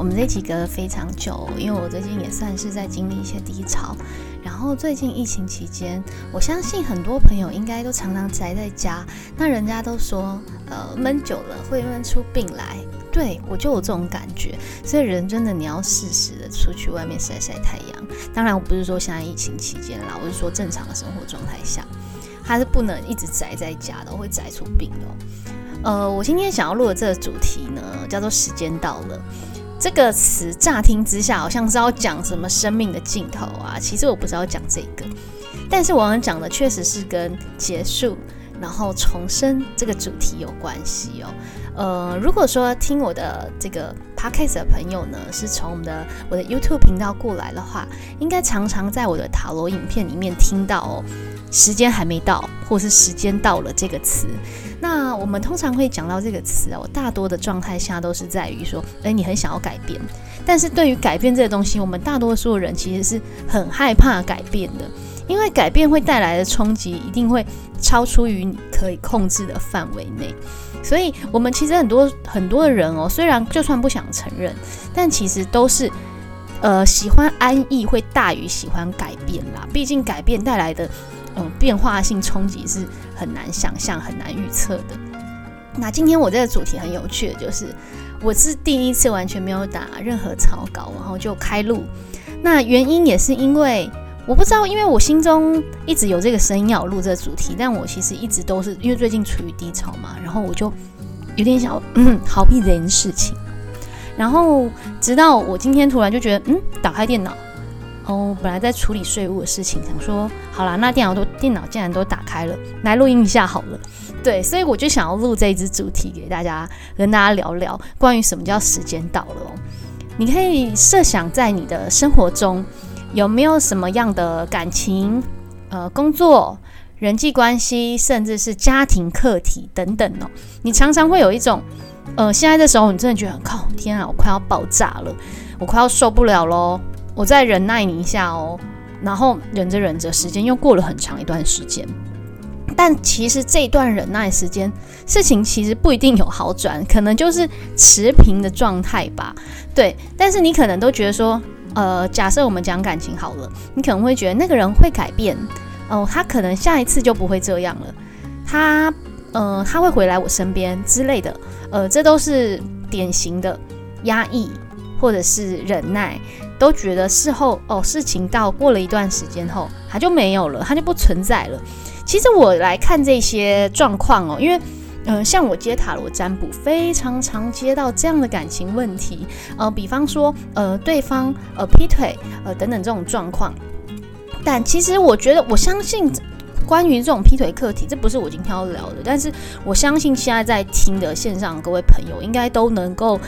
我们这几个非常久，因为我最近也算是在经历一些低潮。然后最近疫情期间，我相信很多朋友应该都常常宅在家。那人家都说，呃，闷久了会闷出病来。对我就有这种感觉。所以人真的你要适时的出去外面晒晒太阳。当然我不是说现在疫情期间啦，我是说正常的生活状态下，他是不能一直宅在家的，会宅出病的。呃，我今天想要录的这个主题呢，叫做“时间到了”。这个词乍听之下好像是要讲什么生命的尽头啊，其实我不是要讲这个，但是我想讲的确实是跟结束，然后重生这个主题有关系哦。呃，如果说听我的这个 podcast 的朋友呢，是从我们的我的 YouTube 频道过来的话，应该常常在我的塔罗影片里面听到哦，时间还没到，或是时间到了这个词。那我们通常会讲到这个词哦，大多的状态下都是在于说，诶，你很想要改变，但是对于改变这个东西，我们大多数人其实是很害怕改变的，因为改变会带来的冲击一定会超出于你可以控制的范围内，所以我们其实很多很多的人哦，虽然就算不想承认，但其实都是呃喜欢安逸会大于喜欢改变啦，毕竟改变带来的。嗯，变化性冲击是很难想象、很难预测的。那今天我这个主题很有趣的，就是我是第一次完全没有打任何草稿，然后就开录。那原因也是因为我不知道，因为我心中一直有这个声音要录这个主题，但我其实一直都是因为最近处于低潮嘛，然后我就有点想逃避这件事情。然后直到我今天突然就觉得，嗯，打开电脑。哦，本来在处理税务的事情，想说好啦，那电脑都电脑竟然都打开了，来录音一下好了。对，所以我就想要录这一支主题给大家，跟大家聊聊关于什么叫时间到了哦。你可以设想在你的生活中有没有什么样的感情、呃工作、人际关系，甚至是家庭课题等等哦。你常常会有一种，呃，现在这时候你真的觉得靠，天啊，我快要爆炸了，我快要受不了喽。我再忍耐你一下哦，然后忍着忍着，时间又过了很长一段时间。但其实这段忍耐时间，事情其实不一定有好转，可能就是持平的状态吧。对，但是你可能都觉得说，呃，假设我们讲感情好了，你可能会觉得那个人会改变哦，他可能下一次就不会这样了，他呃他会回来我身边之类的，呃，这都是典型的压抑或者是忍耐。都觉得事后哦，事情到过了一段时间后，他就没有了，他就不存在了。其实我来看这些状况哦，因为嗯，像我接塔罗占卜，非常常接到这样的感情问题，呃，比方说呃，对方呃劈腿呃等等这种状况。但其实我觉得，我相信关于这种劈腿课题，这不是我今天要聊的，但是我相信现在在听的线上各位朋友，应该都能够。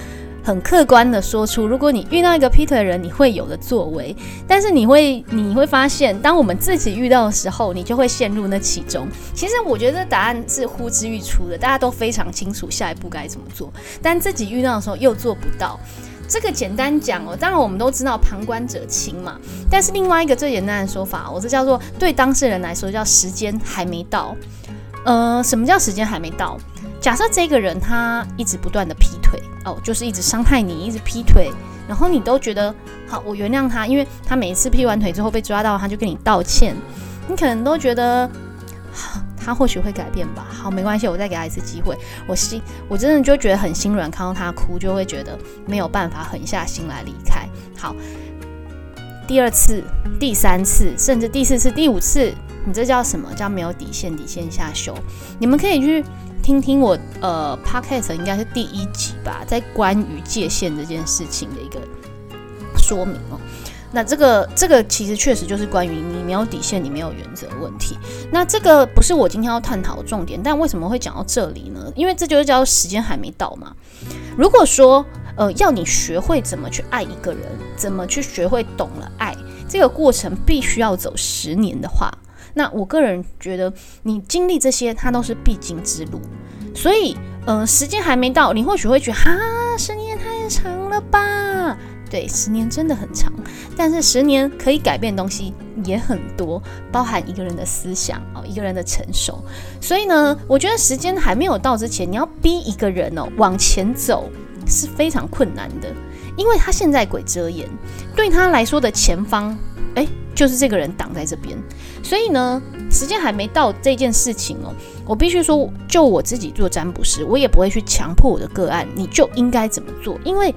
很客观的说出，如果你遇到一个劈腿的人，你会有的作为。但是你会你会发现，当我们自己遇到的时候，你就会陷入那其中。其实我觉得答案是呼之欲出的，大家都非常清楚下一步该怎么做，但自己遇到的时候又做不到。这个简单讲哦，当然我们都知道旁观者清嘛。但是另外一个最简单的说法，我这叫做对当事人来说叫时间还没到。呃，什么叫时间还没到？假设这个人他一直不断的劈腿哦，就是一直伤害你，一直劈腿，然后你都觉得好，我原谅他，因为他每一次劈完腿之后被抓到，他就跟你道歉，你可能都觉得他或许会改变吧。好，没关系，我再给他一次机会。我心我真的就觉得很心软，看到他哭就会觉得没有办法狠下心来离开。好，第二次、第三次，甚至第四次、第五次，你这叫什么叫没有底线？底线下修，你们可以去。听听我呃，podcast 应该是第一集吧，在关于界限这件事情的一个说明哦。那这个这个其实确实就是关于你没有底线，你没有原则问题。那这个不是我今天要探讨的重点，但为什么会讲到这里呢？因为这就是叫时间还没到嘛。如果说呃要你学会怎么去爱一个人，怎么去学会懂了爱，这个过程必须要走十年的话。那我个人觉得，你经历这些，它都是必经之路。所以，呃，时间还没到，你或许会觉得，哈，时间太长了吧？对，十年真的很长，但是十年可以改变的东西也很多，包含一个人的思想哦，一个人的成熟。所以呢，我觉得时间还没有到之前，你要逼一个人哦往前走是非常困难的，因为他现在鬼遮眼，对他来说的前方，哎，就是这个人挡在这边。所以呢，时间还没到这件事情哦，我必须说，就我自己做占卜师，我也不会去强迫我的个案，你就应该怎么做，因为。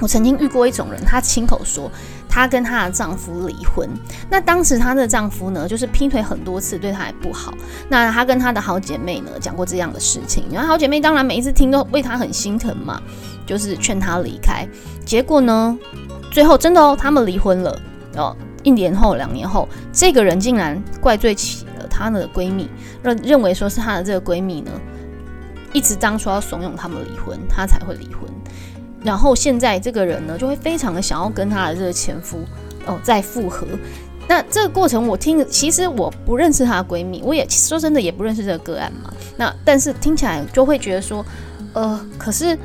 我曾经遇过一种人，她亲口说她跟她的丈夫离婚。那当时她的丈夫呢，就是劈腿很多次，对她也不好。那她跟她的好姐妹呢讲过这样的事情，然后好姐妹当然每一次听都为她很心疼嘛，就是劝她离开。结果呢，最后真的哦，他们离婚了。哦，一年后、两年后，这个人竟然怪罪起了她的闺蜜，认认为说是她的这个闺蜜呢，一直当初要怂恿他们离婚，她才会离婚。然后现在这个人呢，就会非常的想要跟她的这个前夫哦再复合。那这个过程我听，其实我不认识她的闺蜜，我也说真的也不认识这个个案嘛。那但是听起来就会觉得说，呃，可是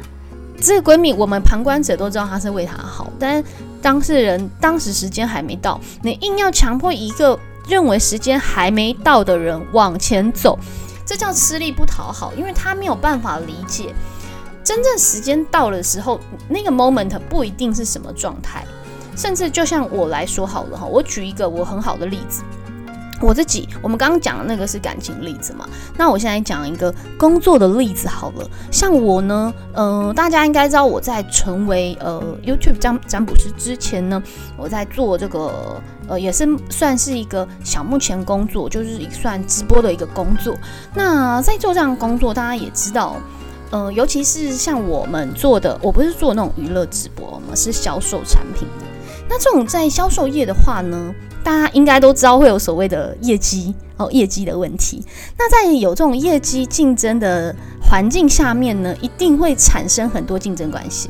这个闺蜜，我们旁观者都知道她是为她好，但当事人当时时间还没到，你硬要强迫一个认为时间还没到的人往前走，这叫吃力不讨好，因为他没有办法理解。真正时间到的时候，那个 moment 不一定是什么状态，甚至就像我来说好了哈，我举一个我很好的例子，我自己，我们刚刚讲的那个是感情例子嘛，那我现在讲一个工作的例子好了，像我呢，呃，大家应该知道我在成为呃 YouTube 占占卜师之前呢，我在做这个呃也是算是一个小目前工作，就是算直播的一个工作，那在做这样工作，大家也知道。呃，尤其是像我们做的，我不是做那种娱乐直播嘛，是销售产品的。那这种在销售业的话呢，大家应该都知道会有所谓的业绩哦，业绩的问题。那在有这种业绩竞争的环境下面呢，一定会产生很多竞争关系。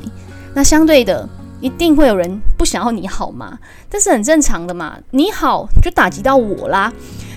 那相对的，一定会有人不想要你好嘛，这是很正常的嘛。你好就打击到我啦。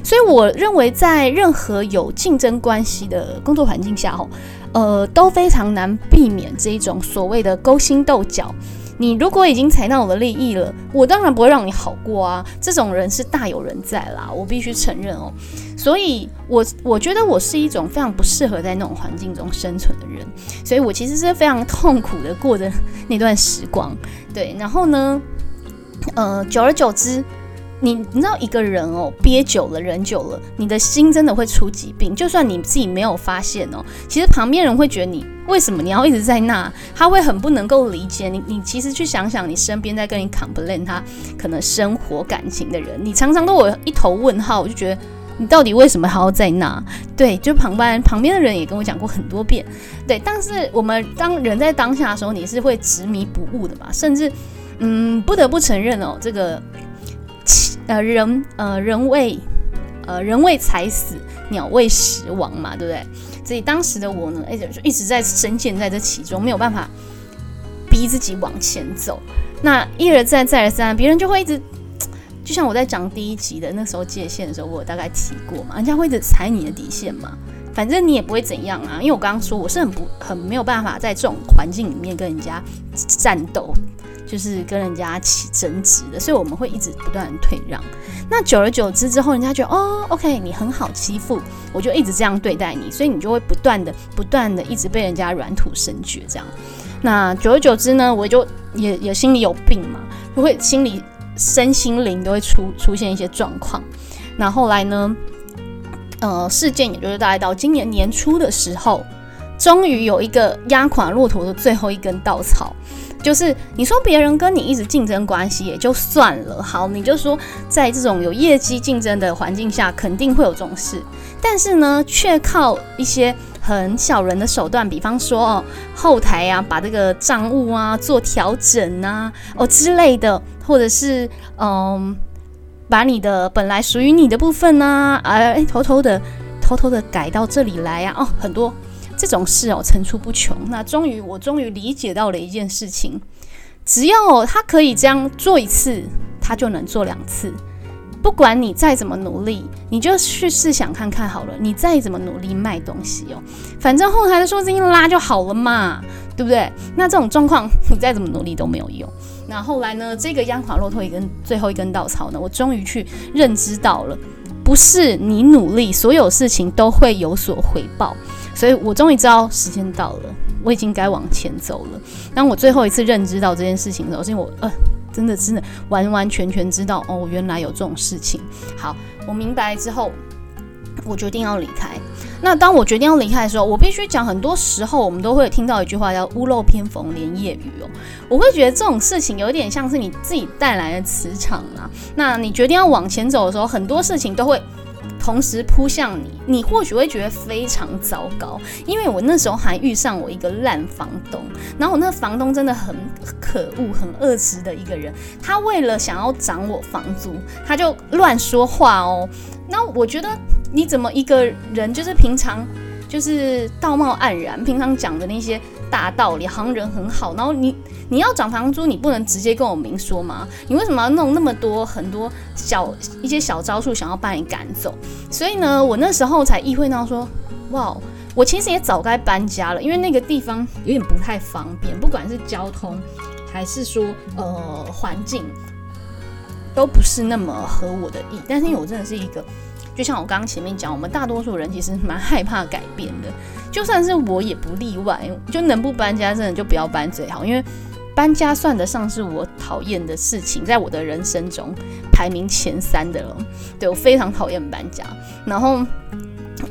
所以我认为，在任何有竞争关系的工作环境下，吼。呃，都非常难避免这一种所谓的勾心斗角。你如果已经踩到我的利益了，我当然不会让你好过啊。这种人是大有人在啦，我必须承认哦。所以，我我觉得我是一种非常不适合在那种环境中生存的人。所以我其实是非常痛苦的过的那段时光。对，然后呢，呃，久而久之。你你知道一个人哦，憋久了，忍久了，你的心真的会出疾病。就算你自己没有发现哦，其实旁边人会觉得你为什么你要一直在那？他会很不能够理解你。你其实去想想，你身边在跟你 complain 他可能生活感情的人，你常常都有一头问号。我就觉得你到底为什么还要在那？对，就旁边旁边的人也跟我讲过很多遍。对，但是我们当人在当下的时候，你是会执迷不悟的嘛？甚至嗯，不得不承认哦，这个。呃，人呃，人为呃，人为财死，鸟为食亡嘛，对不对？所以当时的我呢，一直，就一直在深陷在这其中，没有办法逼自己往前走。那一而再，再而三，别人就会一直，就像我在讲第一集的那时候界限的时候，我大概提过嘛，人家会一直踩你的底线嘛。反正你也不会怎样啊，因为我刚刚说我是很不很没有办法在这种环境里面跟人家战斗。就是跟人家起争执的，所以我们会一直不断退让。那久而久之之后，人家觉得哦，OK，你很好欺负，我就一直这样对待你，所以你就会不断的、不断的一直被人家软土生绝这样。那久而久之呢，我就也也心里有病嘛，就会心里身心灵都会出出现一些状况。那后来呢，呃，事件也就是大概到今年年初的时候，终于有一个压垮骆驼的最后一根稻草。就是你说别人跟你一直竞争关系也就算了，好，你就说在这种有业绩竞争的环境下，肯定会有这种事，但是呢，却靠一些很小人的手段，比方说哦后台啊，把这个账务啊做调整啊，哦之类的，或者是嗯，把你的本来属于你的部分呢，哎偷偷的偷偷的改到这里来呀，哦很多。这种事哦层出不穷。那终于，我终于理解到了一件事情：只要他可以这样做一次，他就能做两次。不管你再怎么努力，你就去试想看看好了。你再怎么努力卖东西哦，反正后台的数字一拉就好了嘛，对不对？那这种状况，你再怎么努力都没有用。那后来呢，这个压垮骆驼一根最后一根稻草呢，我终于去认知到了，不是你努力，所有事情都会有所回报。所以我终于知道时间到了，我已经该往前走了。当我最后一次认知到这件事情的时候，是因为我呃，真的真的完完全全知道哦，原来有这种事情。好，我明白之后，我决定要离开。那当我决定要离开的时候，我必须讲，很多时候我们都会听到一句话叫“屋漏偏逢连夜雨”哦。我会觉得这种事情有点像是你自己带来的磁场啊。那你决定要往前走的时候，很多事情都会。同时扑向你，你或许会觉得非常糟糕，因为我那时候还遇上我一个烂房东，然后我那房东真的很可恶、很恶质的一个人，他为了想要涨我房租，他就乱说话哦。那我觉得你怎么一个人，就是平常就是道貌岸然，平常讲的那些。大道理，好像人很好，然后你你要涨房租，你不能直接跟我明说吗？你为什么要弄那么多很多小一些小招数，想要把你赶走？所以呢，我那时候才意会到说，哇，我其实也早该搬家了，因为那个地方有点不太方便，不管是交通还是说呃环境，都不是那么合我的意。但是因为我真的是一个。就像我刚刚前面讲，我们大多数人其实蛮害怕改变的，就算是我也不例外。就能不搬家，真的就不要搬最好，因为搬家算得上是我讨厌的事情，在我的人生中排名前三的了。对我非常讨厌搬家，然后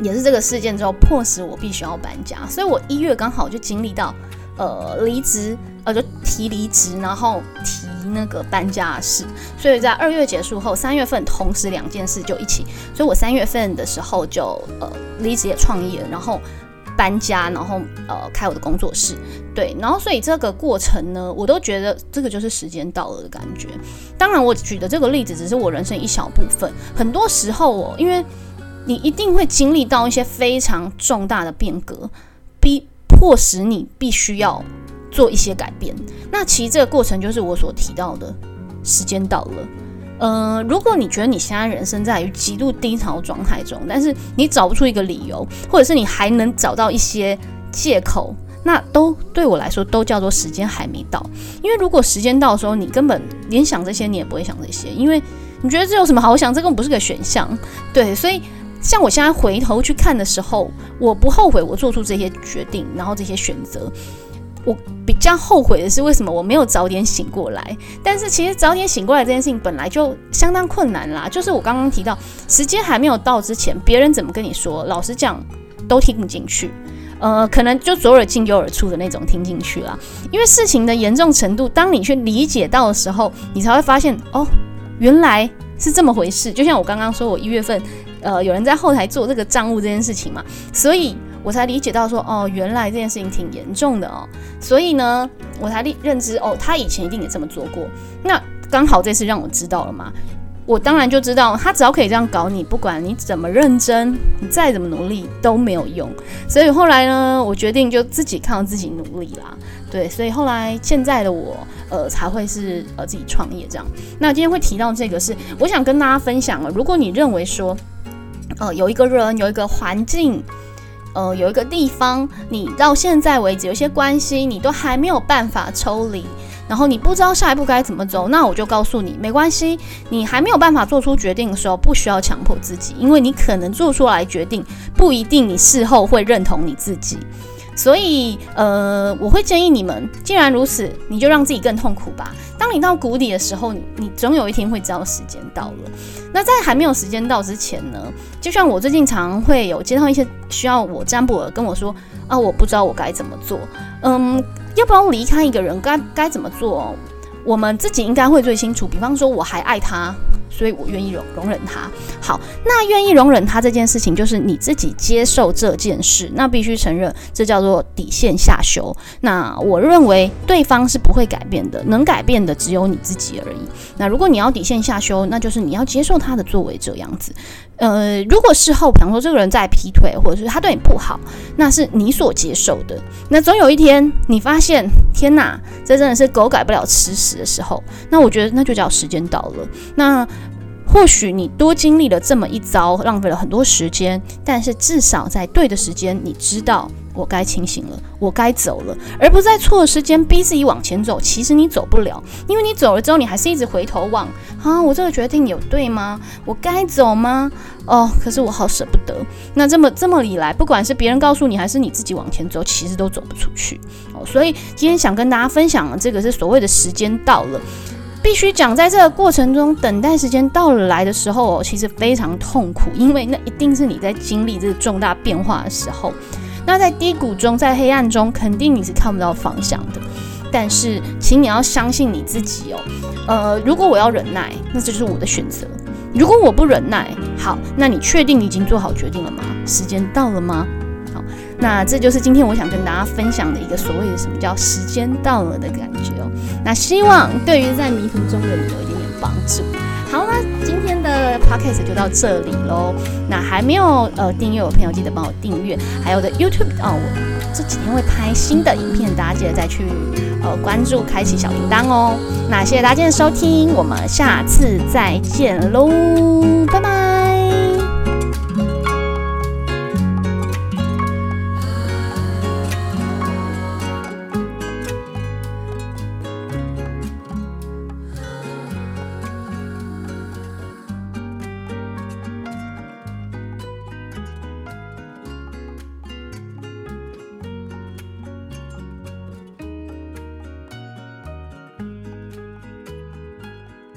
也是这个事件之后迫使我必须要搬家，所以我一月刚好就经历到呃离职。呃，就提离职，然后提那个搬家的事，所以在二月结束后，三月份同时两件事就一起，所以我三月份的时候就呃离职也创业，然后搬家，然后呃开我的工作室，对，然后所以这个过程呢，我都觉得这个就是时间到了的感觉。当然，我举的这个例子只是我人生一小部分，很多时候哦，因为你一定会经历到一些非常重大的变革，逼迫使你必须要。做一些改变，那其实这个过程就是我所提到的，时间到了。呃，如果你觉得你现在人生在于极度低潮状态中，但是你找不出一个理由，或者是你还能找到一些借口，那都对我来说都叫做时间还没到。因为如果时间到的时候，你根本连想这些你也不会想这些，因为你觉得这有什么好想？这根本不是个选项。对，所以像我现在回头去看的时候，我不后悔我做出这些决定，然后这些选择。我比较后悔的是，为什么我没有早点醒过来？但是其实早点醒过来这件事情本来就相当困难啦。就是我刚刚提到，时间还没有到之前，别人怎么跟你说，老实讲都听不进去。呃，可能就左耳进右耳出的那种听进去啦。因为事情的严重程度，当你去理解到的时候，你才会发现哦，原来是这么回事。就像我刚刚说，我一月份呃有人在后台做这个账务这件事情嘛，所以。我才理解到说，哦，原来这件事情挺严重的哦，所以呢，我才认认知，哦，他以前一定也这么做过。那刚好这次让我知道了嘛，我当然就知道，他只要可以这样搞你，不管你怎么认真，你再怎么努力都没有用。所以后来呢，我决定就自己靠自己努力啦。对，所以后来现在的我，呃，才会是呃自己创业这样。那今天会提到这个，是我想跟大家分享了。如果你认为说，呃，有一个人，有一个环境。呃，有一个地方，你到现在为止有些关系，你都还没有办法抽离，然后你不知道下一步该怎么走，那我就告诉你，没关系，你还没有办法做出决定的时候，不需要强迫自己，因为你可能做出来决定，不一定你事后会认同你自己。所以，呃，我会建议你们，既然如此，你就让自己更痛苦吧。当你到谷底的时候，你你总有一天会知道时间到了。那在还没有时间到之前呢，就像我最近常会有接到一些需要我占卜的跟我说啊，我不知道我该怎么做，嗯，要不要离开一个人，该该怎么做？我们自己应该会最清楚。比方说，我还爱他。所以我愿意容容忍他。好，那愿意容忍他这件事情，就是你自己接受这件事。那必须承认，这叫做底线下修。那我认为对方是不会改变的，能改变的只有你自己而已。那如果你要底线下修，那就是你要接受他的作为这样子。呃，如果事后，比方说这个人在劈腿，或者是他对你不好，那是你所接受的。那总有一天，你发现，天哪，这真的是狗改不了吃屎的时候，那我觉得那就叫时间到了。那。或许你多经历了这么一遭，浪费了很多时间，但是至少在对的时间，你知道我该清醒了，我该走了，而不在错的时间逼自己往前走。其实你走不了，因为你走了之后，你还是一直回头望。啊，我这个决定有对吗？我该走吗？哦，可是我好舍不得。那这么这么以来，不管是别人告诉你，还是你自己往前走，其实都走不出去。哦，所以今天想跟大家分享的这个是所谓的时间到了。必须讲，在这个过程中，等待时间到了来的时候，哦其实非常痛苦，因为那一定是你在经历这个重大变化的时候。那在低谷中，在黑暗中，肯定你是看不到方向的。但是，请你要相信你自己哦。呃，如果我要忍耐，那这就是我的选择；如果我不忍耐，好，那你确定你已经做好决定了吗？时间到了吗？那这就是今天我想跟大家分享的一个所谓的什么叫时间到了的感觉哦。那希望对于在迷途中的你有一点点帮助。好，那今天的 podcast 就到这里喽。那还没有呃订阅我朋友，记得帮我订阅。还有的 YouTube 哦，我这几天会拍新的影片，大家记得再去呃关注，开启小铃铛哦。那谢谢大家的收听，我们下次再见喽。拜拜